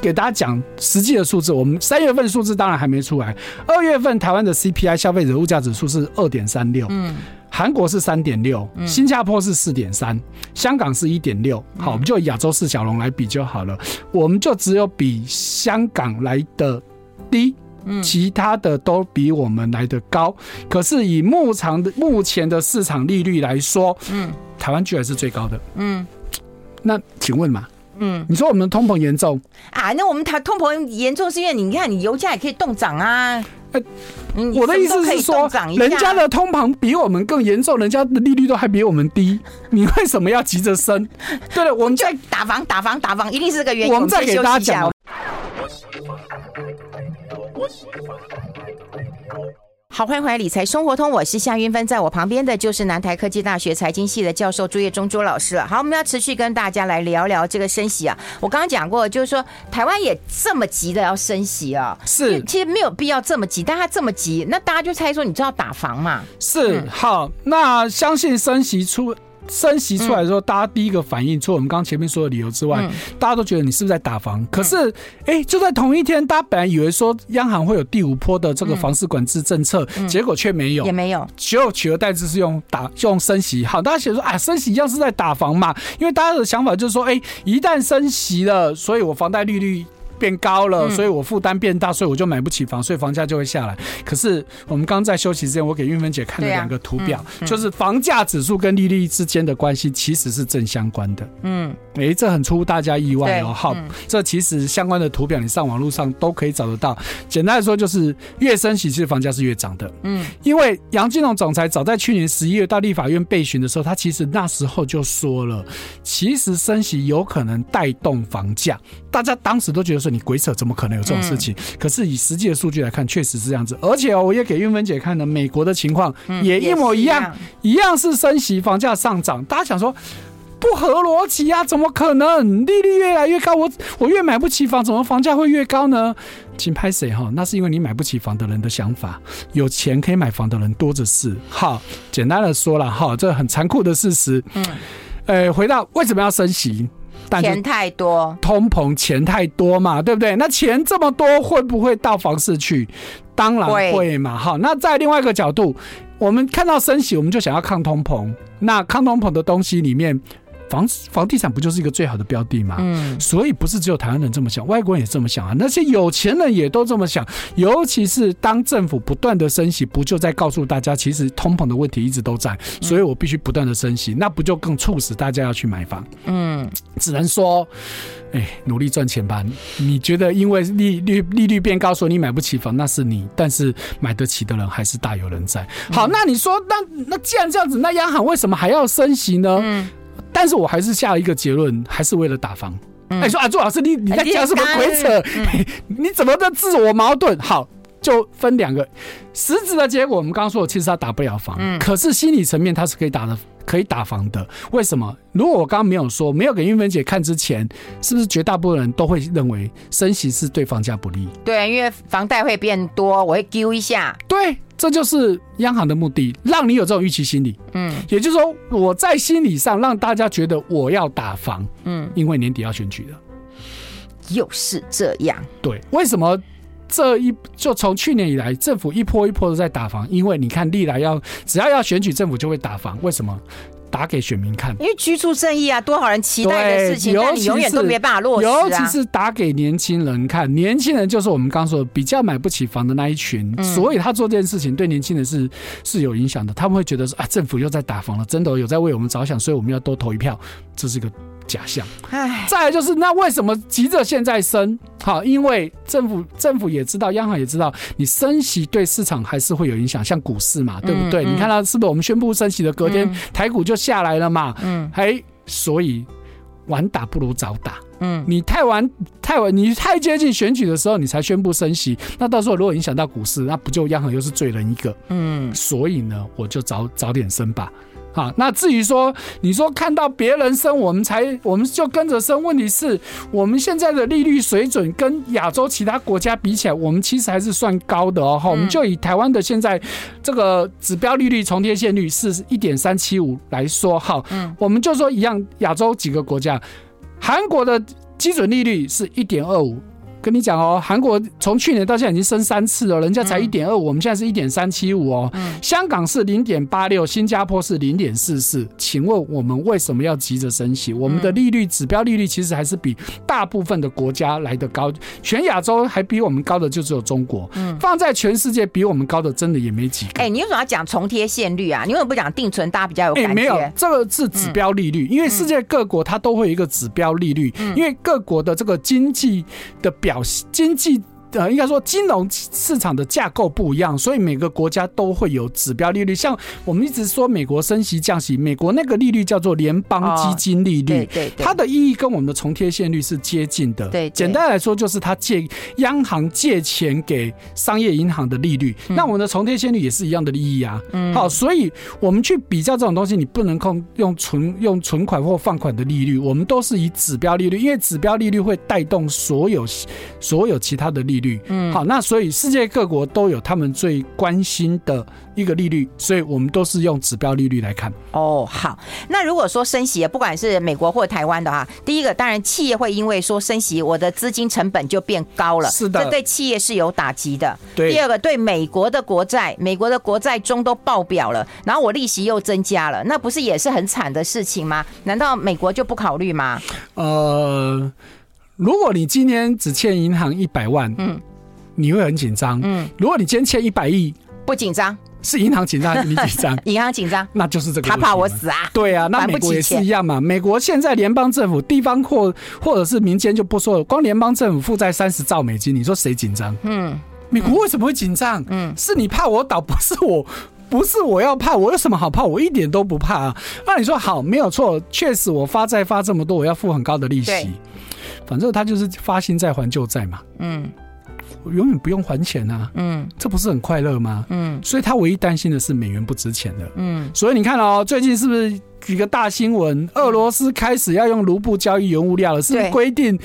给大家讲实际的数字，我们三月份数字当然还没出来，二月份台湾的 CPI 消费者物价指数是二点三六。嗯。韩国是三点六，新加坡是四点三，香港是一点六。好，我们就以亚洲四小龙来比就好了。我们就只有比香港来的低，其他的都比我们来的高。可是以目前的目前的市场利率来说，嗯，台湾居然是最高的。嗯，那请问嘛，嗯，你说我们通膨严重啊？那我们台通膨严重是因为你看，你油价也可以动涨啊。欸、我的意思是说，人家的通膨比我们更严重，人家的利率都还比我们低，你为什么要急着升？对了，我们在打房，打房，打房，一定是个原因。我们再给大家讲。好，欢迎回来，理财生活通，我是夏云芬，在我旁边的就是南台科技大学财经系的教授朱业忠朱老师了。好，我们要持续跟大家来聊聊这个升息啊。我刚刚讲过，就是说台湾也这么急的要升息啊，是，其实没有必要这么急，但他这么急，那大家就猜说，你知道打房嘛？是，嗯、好，那相信升息出。升息出来的时候，大家第一个反应，除了我们刚刚前面说的理由之外，大家都觉得你是不是在打房？可是，哎，就在同一天，大家本来以为说央行会有第五波的这个房市管制政策，结果却没有，也没有，只有取而代之是用打用升息。好，大家写说啊，升息一样是在打房嘛？因为大家的想法就是说，哎，一旦升息了，所以我房贷利率。变高了，所以我负担变大，所以我就买不起房，所以房价就会下来。可是我们刚刚在休息之前，我给玉芬姐看了两个图表，就是房价指数跟利率之间的关系其实是正相关的。嗯，哎，这很出乎大家意外哦。好，这其实相关的图表你上网络上都可以找得到。简单来说，就是越升息，其实房价是越涨的。嗯，因为杨金龙总裁早在去年十一月到立法院备询的时候，他其实那时候就说了，其实升息有可能带动房价。大家当时都觉得说，你鬼扯，怎么可能有这种事情？可是以实际的数据来看，确实是这样子。而且我也给韵芬姐看了美国的情况，也一模一样，一样是升息，房价上涨。大家想说不合逻辑啊？怎么可能？利率越来越高，我我越买不起房，怎么房价会越高呢？请拍谁哈？那是因为你买不起房的人的想法，有钱可以买房的人多着是。好，简单的说了哈，这很残酷的事实。嗯，呃，回到为什么要升息？钱太多，通膨钱太多嘛，对不对？那钱这么多，会不会到房市去？当然会嘛。好，那在另外一个角度，我们看到升息，我们就想要抗通膨。那抗通膨的东西里面。房房地产不就是一个最好的标的吗？嗯，所以不是只有台湾人这么想，外国人也这么想啊。那些有钱人也都这么想，尤其是当政府不断的升息，不就在告诉大家，其实通膨的问题一直都在，所以我必须不断的升息，那不就更促使大家要去买房？嗯，只能说，哎，努力赚钱吧。你觉得因为利率利率变高，所以你买不起房，那是你，但是买得起的人还是大有人在。好，那你说，那那既然这样子，那央行为什么还要升息呢？嗯。但是我还是下了一个结论，还是为了打房。哎、嗯，欸、说啊，朱老师，你你在讲什么鬼扯？嗯、你怎么的自我矛盾？好。就分两个，实质的结果，我们刚刚说，其实他打不了房，嗯，可是心理层面他是可以打的，可以打房的。为什么？如果我刚刚没有说，没有给玉芬姐看之前，是不是绝大部分人都会认为升息是对房价不利？对，因为房贷会变多，我会丢一下。对，这就是央行的目的，让你有这种预期心理。嗯，也就是说，我在心理上让大家觉得我要打房，嗯，因为年底要选举了，又是这样。对，为什么？这一就从去年以来，政府一波一波的在打房，因为你看历来要只要要选举，政府就会打房。为什么？打给选民看。因为居住正义啊，多少人期待的事情，但你永远都没办法落实啊。尤其是打给年轻人看，年轻人就是我们刚说的比较买不起房的那一群，嗯、所以他做这件事情对年轻人是是有影响的。他们会觉得说啊，政府又在打房了，真的有在为我们着想，所以我们要多投一票，这是一个。假象，唉，再来就是那为什么急着现在升？好，因为政府政府也知道，央行也知道，你升息对市场还是会有影响，像股市嘛，对不对？嗯嗯、你看到是不是我们宣布升息的隔天，嗯、台股就下来了嘛？嗯，嘿，所以晚打不如早打。嗯，你太晚太晚，你太接近选举的时候，你才宣布升息，那到时候如果影响到股市，那不就央行又是罪人一个？嗯，所以呢，我就早早点升吧。好，那至于说，你说看到别人升，我们才我们就跟着升。问题是，我们现在的利率水准跟亚洲其他国家比起来，我们其实还是算高的哦。哈，我们就以台湾的现在这个指标利率重贴现率是一点三七五来说，好，嗯，我们就说一样，亚洲几个国家，韩国的基准利率是一点二五。跟你讲哦，韩国从去年到现在已经升三次了，人家才一点二五，我们现在是一点三七五哦。嗯、香港是零点八六，新加坡是零点四四。请问我们为什么要急着升息？我们的利率指标利率其实还是比大部分的国家来的高，全亚洲还比我们高的就只有中国。嗯，放在全世界比我们高的真的也没几个。哎、欸，你为什么要讲重贴现率啊？你为什么不讲定存？大家比较有感觉。欸、没有，这个是指标利率，因为世界各国它都会有一个指标利率，因为各国的这个经济的表搞，经济。呃，应该说金融市场的架构不一样，所以每个国家都会有指标利率。像我们一直说美国升息降息，美国那个利率叫做联邦基金利率，对对，它的意义跟我们的重贴现率是接近的。对，简单来说就是它借央行借钱给商业银行的利率。那我们的重贴现率也是一样的意义啊。嗯，好，所以我们去比较这种东西，你不能控用存用存款或放款的利率，我们都是以指标利率，因为指标利率会带动所有所有其他的利率。嗯，好，那所以世界各国都有他们最关心的一个利率，所以我们都是用指标利率来看。哦，好，那如果说升息，不管是美国或台湾的哈，第一个当然企业会因为说升息，我的资金成本就变高了，是的，这对企业是有打击的。对，第二个对美国的国债，美国的国债中都爆表了，然后我利息又增加了，那不是也是很惨的事情吗？难道美国就不考虑吗？呃。如果你今天只欠银行一百万，嗯，你会很紧张，嗯。如果你今天欠一百亿，不紧张，是银行紧张，你紧张，银行紧张，那就是这个。他怕我死啊？对啊，那美国也是一样嘛。美国现在联邦政府、地方或或者是民间就不说了，光联邦政府负债三十兆美金，你说谁紧张？嗯，美国为什么会紧张？嗯，是你怕我倒，不是我，不是我要怕，我有什么好怕？我一点都不怕啊。那你说好，没有错，确实我发债发这么多，我要付很高的利息。反正他就是发新债还旧债嘛，嗯，我永远不用还钱啊，嗯，这不是很快乐吗？嗯，所以他唯一担心的是美元不值钱了，嗯，所以你看哦，最近是不是几个大新闻？俄罗斯开始要用卢布交易原物料了，是不是规定？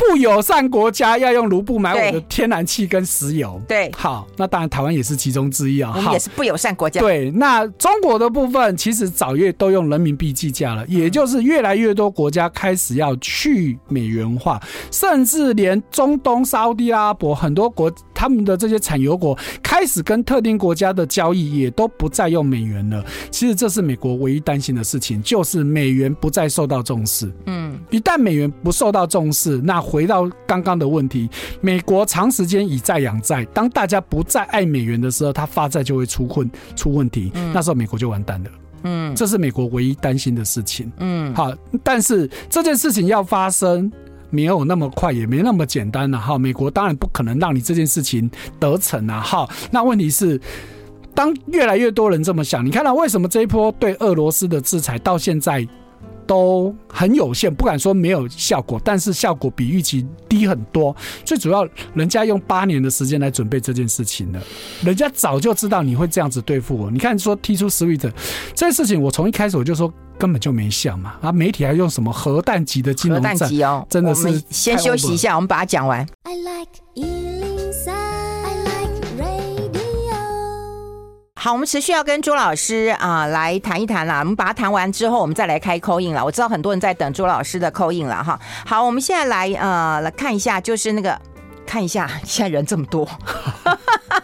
不友善国家要用卢布买我的天然气跟石油。对，好，那当然台湾也是其中之一啊。我们也是不友善国家。对，那中国的部分其实早月都用人民币计价了，也就是越来越多国家开始要去美元化，甚至连中东沙乌地阿拉伯很多国，他们的这些产油国开始跟特定国家的交易也都不再用美元了。其实这是美国唯一担心的事情，就是美元不再受到重视。嗯，一旦美元不受到重视，那回到刚刚的问题，美国长时间以债养债，当大家不再爱美元的时候，它发债就会出困出问题，嗯、那时候美国就完蛋了。嗯，这是美国唯一担心的事情。嗯，好，但是这件事情要发生没有那么快，也没那么简单了、哈，美国当然不可能让你这件事情得逞啊。哈，那问题是，当越来越多人这么想，你看到为什么这一波对俄罗斯的制裁到现在？都很有限，不敢说没有效果，但是效果比预期低很多。最主要，人家用八年的时间来准备这件事情了，人家早就知道你会这样子对付我。你看，说踢出 Sweet 这件事情，我从一开始我就说根本就没效嘛。啊，媒体还用什么核弹级的金融战？核弹级哦，真的是。先休息一下，我们把它讲完。好，我们持续要跟朱老师啊、来谈一谈啦。我们把它谈完之后，我们再来开口印了。我知道很多人在等朱老师的口印了哈。好，我们现在来呃来看一下，就是那个。看一下，现在人这么多，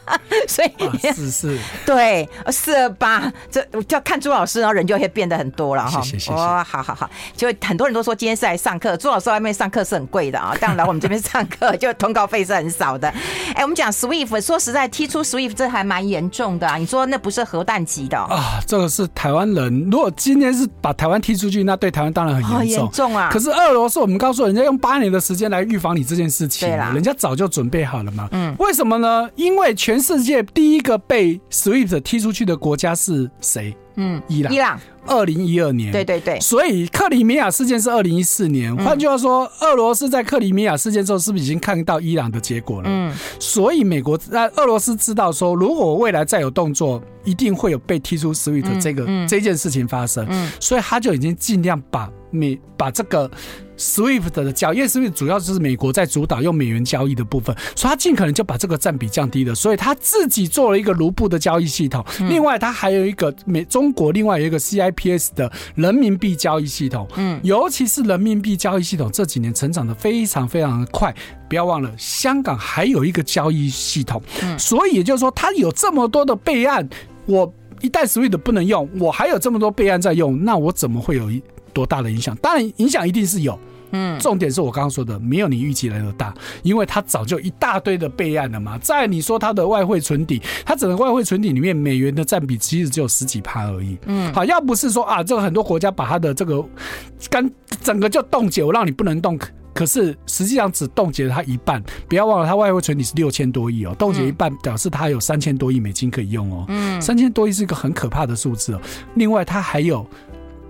所以、啊、是是，对，四二八，这就要看朱老师，然后人就会变得很多了哈。谢谢谢谢。哦，好好好，就很多人都说今天是来上课，朱老师外面上课是很贵的啊，当然来我们这边上课就通告费是很少的。哎，我们讲 SWIFT，说实在，踢出 SWIFT 这还蛮严重的啊。你说那不是核弹级的啊？这个是台湾人，如果今天是把台湾踢出去，那对台湾当然很严重，严重啊。可是俄罗斯，我们告诉人家用八年的时间来预防你这件事情，对啦，人家早。就准备好了嘛？嗯，为什么呢？因为全世界第一个被 SWIFT 踢出去的国家是谁？嗯，伊朗。伊朗，二零一二年。对对对。所以克里米亚事件是二零一四年。换句话说，俄罗斯在克里米亚事件之后，是不是已经看到伊朗的结果了？嗯。所以美国那俄罗斯知道说，如果未来再有动作，一定会有被踢出 SWIFT 这个、嗯嗯、这件事情发生。嗯。所以他就已经尽量把美把这个。SWIFT 的交易，SWIFT 主要就是美国在主导用美元交易的部分，所以他尽可能就把这个占比降低了。所以他自己做了一个卢布的交易系统，另外他还有一个美中国另外有一个 CIPS 的人民币交易系统。嗯，尤其是人民币交易系统这几年成长的非常非常的快。不要忘了，香港还有一个交易系统。嗯，所以也就是说，他有这么多的备案，我一旦 SWIFT 不能用，我还有这么多备案在用，那我怎么会有一？多大的影响？当然，影响一定是有。嗯，重点是我刚刚说的，没有你预期来的大，因为它早就一大堆的备案了嘛。再你说它的外汇存底，它整个外汇存底里面美元的占比其实只有十几趴而已。嗯，好，要不是说啊，这个很多国家把它的这个干整个就冻结，我让你不能动，可是实际上只冻结了它一半。不要忘了，它外汇存底是六千多亿哦，冻结一半表示它有三千多亿美金可以用哦。嗯，三千多亿是一个很可怕的数字哦。另外，它还有。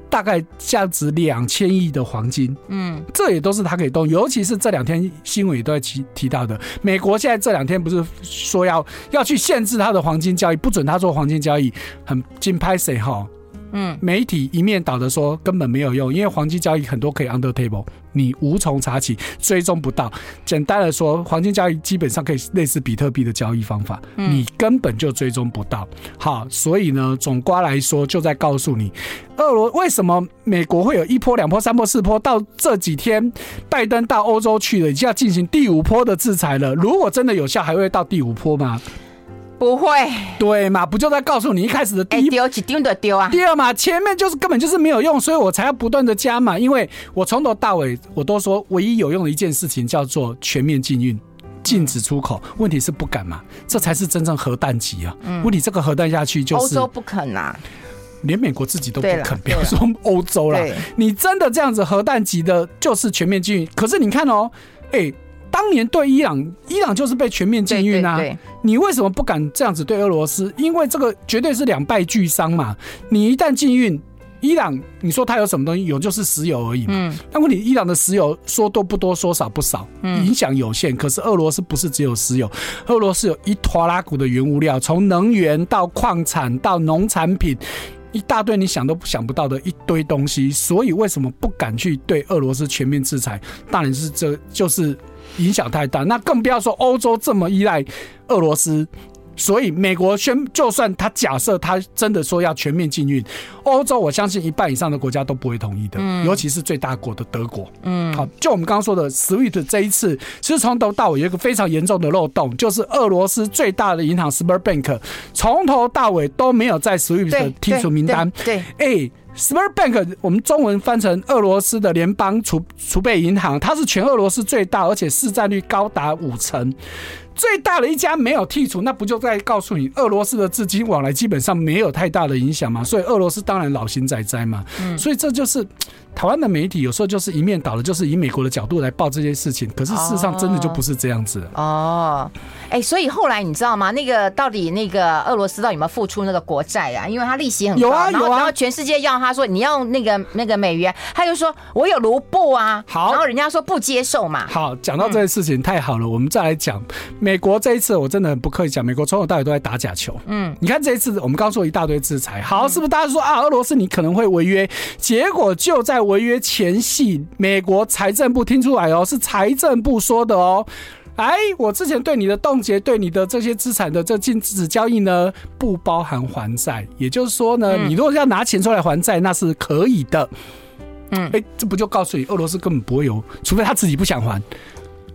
大概价值两千亿的黄金，嗯，这也都是他可以动，尤其是这两天新闻也都在提提到的，美国现在这两天不是说要要去限制他的黄金交易，不准他做黄金交易，很金拍谁哈？嗯，媒体一面倒的说根本没有用，因为黄金交易很多可以 under table，你无从查起，追踪不到。简单的说，黄金交易基本上可以类似比特币的交易方法，你根本就追踪不到。好，所以呢，总瓜来说，就在告诉你，俄罗为什么美国会有一波、两波、三波、四波，到这几天拜登到欧洲去了，已经要进行第五波的制裁了。如果真的有效，还会到第五波吗？不会，对嘛？不就在告诉你一开始的第一丢几丢的丢啊？第二嘛，前面就是根本就是没有用，所以我才要不断的加嘛。因为我从头到尾我都说，唯一有用的一件事情叫做全面禁运，禁止出口。问题是不敢嘛？这才是真正核弹级啊！嗯问题这个核弹下去就是欧洲不肯啊，连美国自己都不肯，不要说欧洲了。你真的这样子核弹级的，就是全面禁运。可是你看哦，哎。当年对伊朗，伊朗就是被全面禁运啊！你为什么不敢这样子对俄罗斯？因为这个绝对是两败俱伤嘛！你一旦禁运伊朗，你说它有什么东西？有就是石油而已嘛。嗯。但问题，伊朗的石油说多不多，说少不少，影响有限。可是俄罗斯不是只有石油，俄罗斯有一拖拉股的原物料，从能源到矿产到农产品，一大堆你想都想不到的一堆东西。所以为什么不敢去对俄罗斯全面制裁？当然是这就是。影响太大，那更不要说欧洲这么依赖俄罗斯，所以美国宣，就算他假设他真的说要全面禁运，欧洲我相信一半以上的国家都不会同意的，尤其是最大国的德国。嗯，好，就我们刚刚说的 SWIFT 这一次，其实从头到尾有一个非常严重的漏洞，就是俄罗斯最大的银行 Sberbank 从头到尾都没有在 SWIFT 剔除名单。对，哎。Sberbank 我们中文翻成俄罗斯的联邦储储备银行，它是全俄罗斯最大，而且市占率高达五成，最大的一家没有剔除，那不就在告诉你，俄罗斯的资金往来基本上没有太大的影响嘛？所以俄罗斯当然老心在在嘛。所以这就是台湾的媒体有时候就是一面倒的，就是以美国的角度来报这些事情，可是事实上真的就不是这样子哦。哎、欸，所以后来你知道吗？那个到底那个俄罗斯到底有没有付出那个国债啊？因为他利息很高，有啊有啊，然后全世界要他说你要那个那个美元，他就说我有卢布啊。好，然后人家说不接受嘛。好，讲到这件事情、嗯、太好了，我们再来讲美国这一次，我真的很不客气讲，美国从头到尾都在打假球。嗯，你看这一次我们刚说一大堆制裁，好，是不是大家说啊，俄罗斯你可能会违约？结果就在违约前夕，美国财政部听出来哦，是财政部说的哦。哎，我之前对你的冻结，对你的这些资产的这禁止交易呢，不包含还债。也就是说呢，你如果要拿钱出来还债，那是可以的。嗯，哎，这不就告诉你，俄罗斯根本不会有，除非他自己不想还，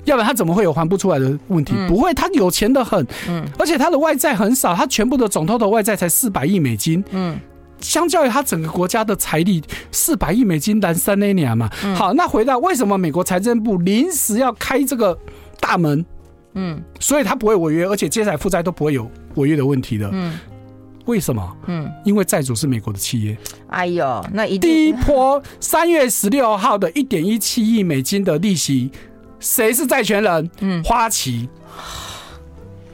要不然他怎么会有还不出来的问题？不会，他有钱的很。嗯，而且他的外债很少，他全部的总投的外债才四百亿美金。嗯，相较于他整个国家的财力，四百亿美金难三年嘛。好，那回到为什么美国财政部临时要开这个？大门，嗯，所以它不会违约，而且接下来负债都不会有违约的问题的，嗯，为什么？嗯，因为债主是美国的企业。哎呦，那一第一波三月十六号的一点一七亿美金的利息，谁是债权人？嗯，花旗。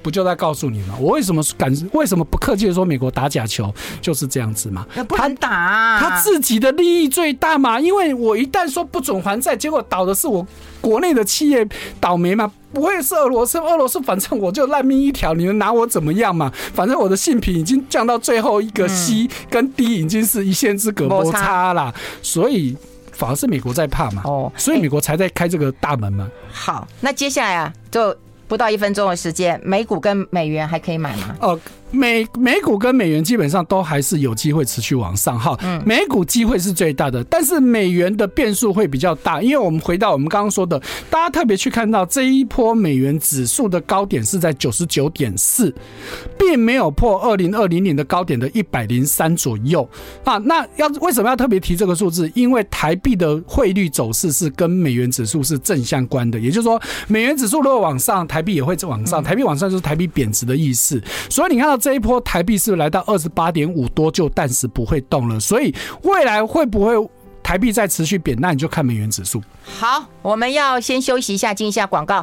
不就在告诉你吗？我为什么敢？为什么不客气的说美国打假球就是这样子嘛？不能打啊，他自己的利益最大嘛。因为我一旦说不准还债，结果倒的是我国内的企业倒霉嘛。不会是俄罗斯，俄罗斯反正我就烂命一条，你能拿我怎么样嘛？反正我的性品已经降到最后一个 C 跟 D 已经是一线之隔摩擦啦。所以反而是美国在怕嘛。哦，所以美国才在开这个大门嘛。好，那接下来啊，就。不到一分钟的时间，美股跟美元还可以买吗？哦。美美股跟美元基本上都还是有机会持续往上哈，美股机会是最大的，但是美元的变数会比较大，因为我们回到我们刚刚说的，大家特别去看到这一波美元指数的高点是在九十九点四，并没有破二零二零年的高点的一百零三左右啊。那要为什么要特别提这个数字？因为台币的汇率走势是跟美元指数是正相关的，也就是说，美元指数如果往上，台币也会往上，台币往上就是台币贬值的意思。所以你看到。这一波台币是来到二十八点五多就暂时不会动了？所以未来会不会台币再持续贬？那你就看美元指数。好，我们要先休息一下，进一下广告。